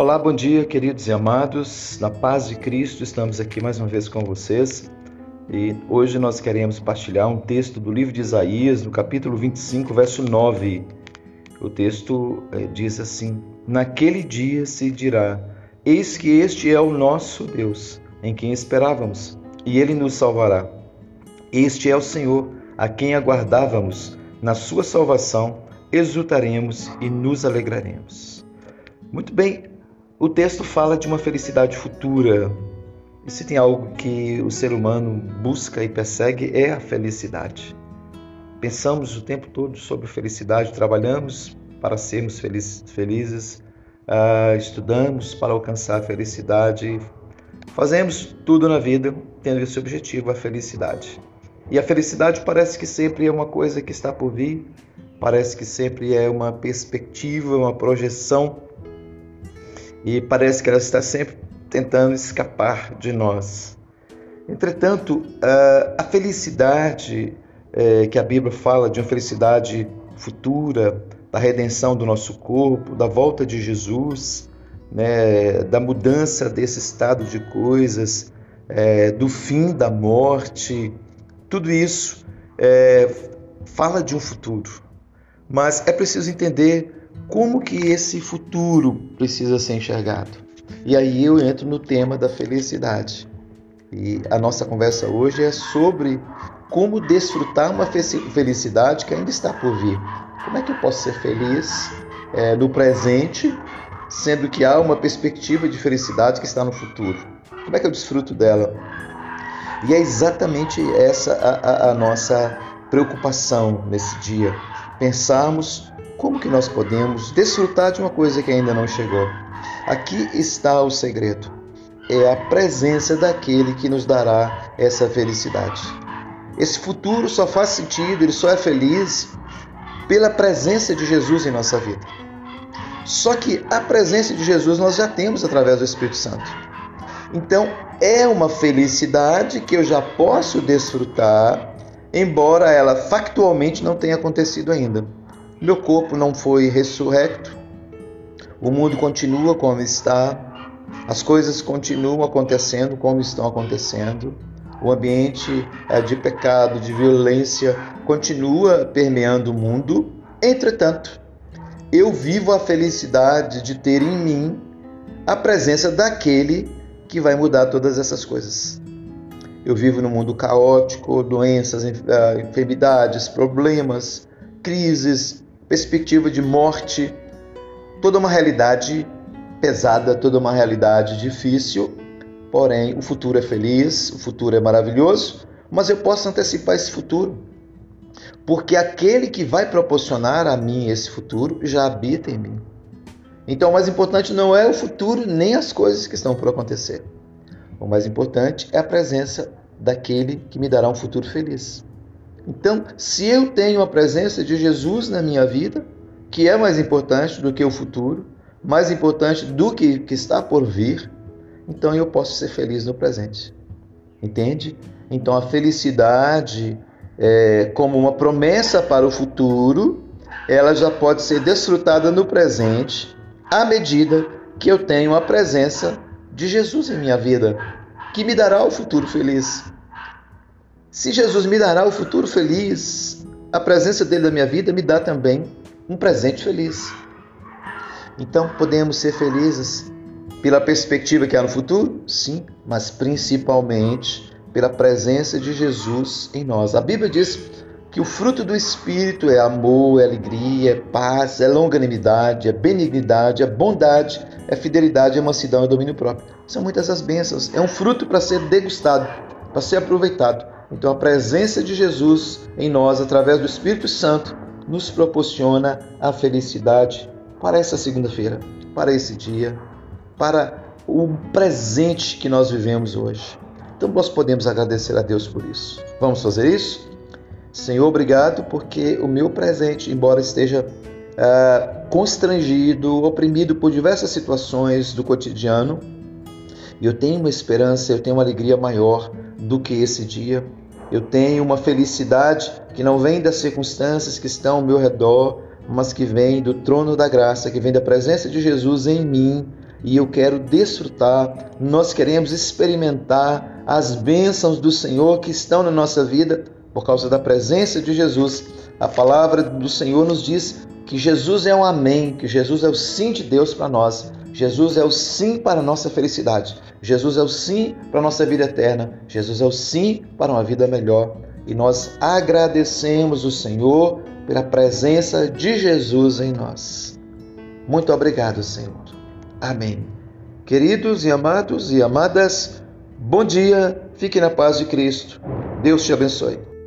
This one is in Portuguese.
Olá, bom dia, queridos e amados. Na paz de Cristo, estamos aqui mais uma vez com vocês. E hoje nós queremos partilhar um texto do livro de Isaías, no capítulo 25, verso 9. O texto eh, diz assim: Naquele dia se dirá: Eis que este é o nosso Deus, em quem esperávamos, e ele nos salvará. Este é o Senhor, a quem aguardávamos. Na sua salvação exultaremos e nos alegraremos. Muito bem, o texto fala de uma felicidade futura. E se tem algo que o ser humano busca e persegue é a felicidade. Pensamos o tempo todo sobre felicidade, trabalhamos para sermos felizes, uh, estudamos para alcançar a felicidade, fazemos tudo na vida tendo esse objetivo, a felicidade. E a felicidade parece que sempre é uma coisa que está por vir, parece que sempre é uma perspectiva, uma projeção, e parece que ela está sempre tentando escapar de nós. Entretanto, a felicidade é, que a Bíblia fala de uma felicidade futura, da redenção do nosso corpo, da volta de Jesus, né, da mudança desse estado de coisas, é, do fim da morte, tudo isso é, fala de um futuro. Mas é preciso entender como que esse futuro precisa ser enxergado. E aí eu entro no tema da felicidade. E a nossa conversa hoje é sobre como desfrutar uma felicidade que ainda está por vir. Como é que eu posso ser feliz é, no presente, sendo que há uma perspectiva de felicidade que está no futuro? Como é que eu desfruto dela? E é exatamente essa a, a, a nossa preocupação nesse dia. Pensarmos como que nós podemos desfrutar de uma coisa que ainda não chegou. Aqui está o segredo. É a presença daquele que nos dará essa felicidade. Esse futuro só faz sentido, ele só é feliz pela presença de Jesus em nossa vida. Só que a presença de Jesus nós já temos através do Espírito Santo. Então, é uma felicidade que eu já posso desfrutar, embora ela factualmente não tenha acontecido ainda. Meu corpo não foi ressurrecto, o mundo continua como está, as coisas continuam acontecendo como estão acontecendo, o ambiente é, de pecado, de violência continua permeando o mundo. Entretanto, eu vivo a felicidade de ter em mim a presença daquele que vai mudar todas essas coisas. Eu vivo num mundo caótico, doenças, ah, enfermidades, problemas, crises, perspectiva de morte, toda uma realidade pesada, toda uma realidade difícil. Porém, o futuro é feliz, o futuro é maravilhoso, mas eu posso antecipar esse futuro. Porque aquele que vai proporcionar a mim esse futuro já habita em mim. Então, o mais importante não é o futuro nem as coisas que estão por acontecer. O mais importante é a presença daquele que me dará um futuro feliz. Então, se eu tenho a presença de Jesus na minha vida, que é mais importante do que o futuro, mais importante do que, que está por vir, então eu posso ser feliz no presente. Entende? Então, a felicidade, é, como uma promessa para o futuro, ela já pode ser desfrutada no presente à medida que eu tenho a presença de Jesus em minha vida, que me dará o futuro feliz. Se Jesus me dará o futuro feliz, a presença dele na minha vida me dá também um presente feliz. Então, podemos ser felizes pela perspectiva que há no futuro? Sim, mas principalmente pela presença de Jesus em nós. A Bíblia diz que o fruto do Espírito é amor, é alegria, é paz, é longanimidade, é benignidade, é bondade, é fidelidade, é mansidão, é domínio próprio. São muitas as bênçãos. É um fruto para ser degustado, para ser aproveitado. Então a presença de Jesus em nós, através do Espírito Santo, nos proporciona a felicidade para essa segunda-feira, para esse dia, para o presente que nós vivemos hoje. Então nós podemos agradecer a Deus por isso. Vamos fazer isso? Senhor, obrigado porque o meu presente, embora esteja uh, constrangido, oprimido por diversas situações do cotidiano, eu tenho uma esperança, eu tenho uma alegria maior do que esse dia. Eu tenho uma felicidade que não vem das circunstâncias que estão ao meu redor, mas que vem do trono da graça, que vem da presença de Jesus em mim, e eu quero desfrutar, nós queremos experimentar as bênçãos do Senhor que estão na nossa vida por causa da presença de Jesus. A palavra do Senhor nos diz que Jesus é um amém, que Jesus é o sim de Deus para nós. Jesus é o sim para a nossa felicidade. Jesus é o sim para a nossa vida eterna. Jesus é o sim para uma vida melhor. E nós agradecemos o Senhor pela presença de Jesus em nós. Muito obrigado, Senhor. Amém. Queridos e amados e amadas, bom dia, fique na paz de Cristo. Deus te abençoe.